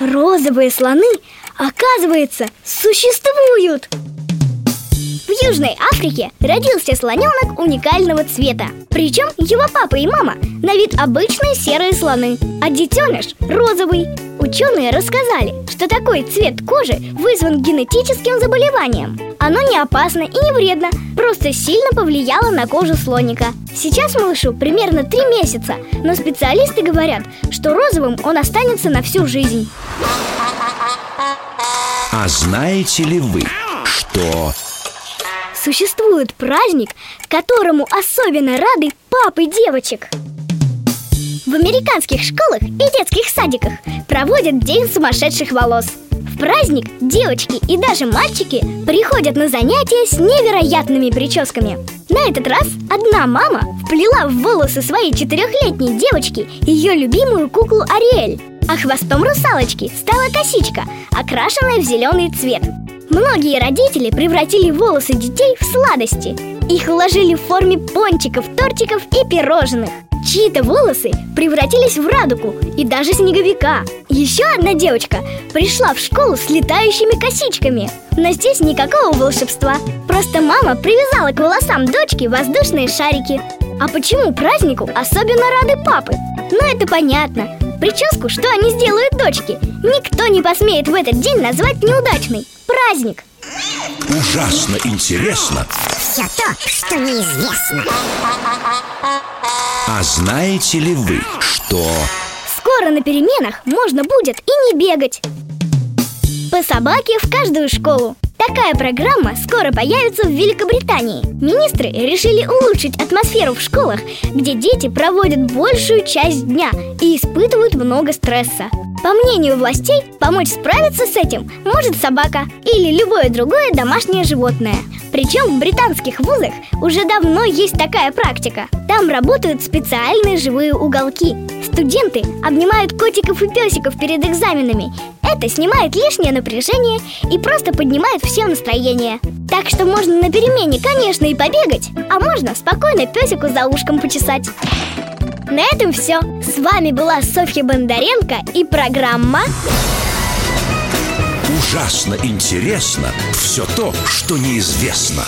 Розовые слоны, оказывается, существуют! В Южной Африке родился слоненок уникального цвета Причем его папа и мама на вид обычные серые слоны А детеныш розовый Ученые рассказали, что такой цвет кожи вызван генетическим заболеванием. Оно не опасно и не вредно, просто сильно повлияло на кожу слоника. Сейчас малышу примерно три месяца, но специалисты говорят, что розовым он останется на всю жизнь. А знаете ли вы, что... Существует праздник, которому особенно рады папы девочек В американских школах и детских садиках проводят День сумасшедших волос. В праздник девочки и даже мальчики приходят на занятия с невероятными прическами. На этот раз одна мама вплела в волосы своей четырехлетней девочки ее любимую куклу Ариэль а хвостом русалочки стала косичка, окрашенная в зеленый цвет. Многие родители превратили волосы детей в сладости Их уложили в форме пончиков, тортиков и пирожных. Чьи-то волосы превратились в радугу и даже снеговика. Еще одна девочка пришла в школу с летающими косичками. Но здесь никакого волшебства. Просто мама привязала к волосам дочки воздушные шарики. А почему празднику особенно рады папы? Ну это понятно. Прическу, что они сделают дочке, никто не посмеет в этот день назвать неудачной. Праздник Ужасно интересно. Все то, что неизвестно. А знаете ли вы, что... Скоро на переменах можно будет и не бегать. По собаке в каждую школу. Такая программа скоро появится в Великобритании. Министры решили улучшить атмосферу в школах, где дети проводят большую часть дня и испытывают много стресса По мнению властей, помочь справиться с этим может собака или любое другое домашнее животное. Причем в британских вузах уже давно есть такая практика. Там работают специальные живые уголки. Студенты обнимают котиков и песиков перед экзаменами. Это снимает лишнее напряжение и просто поднимает всем настроение. Так что можно на перемене, конечно, и побегать А можно спокойно песику за ушком почесать На этом все С вами была Софья Бондаренко и программа Ужасно интересно все то, что неизвестно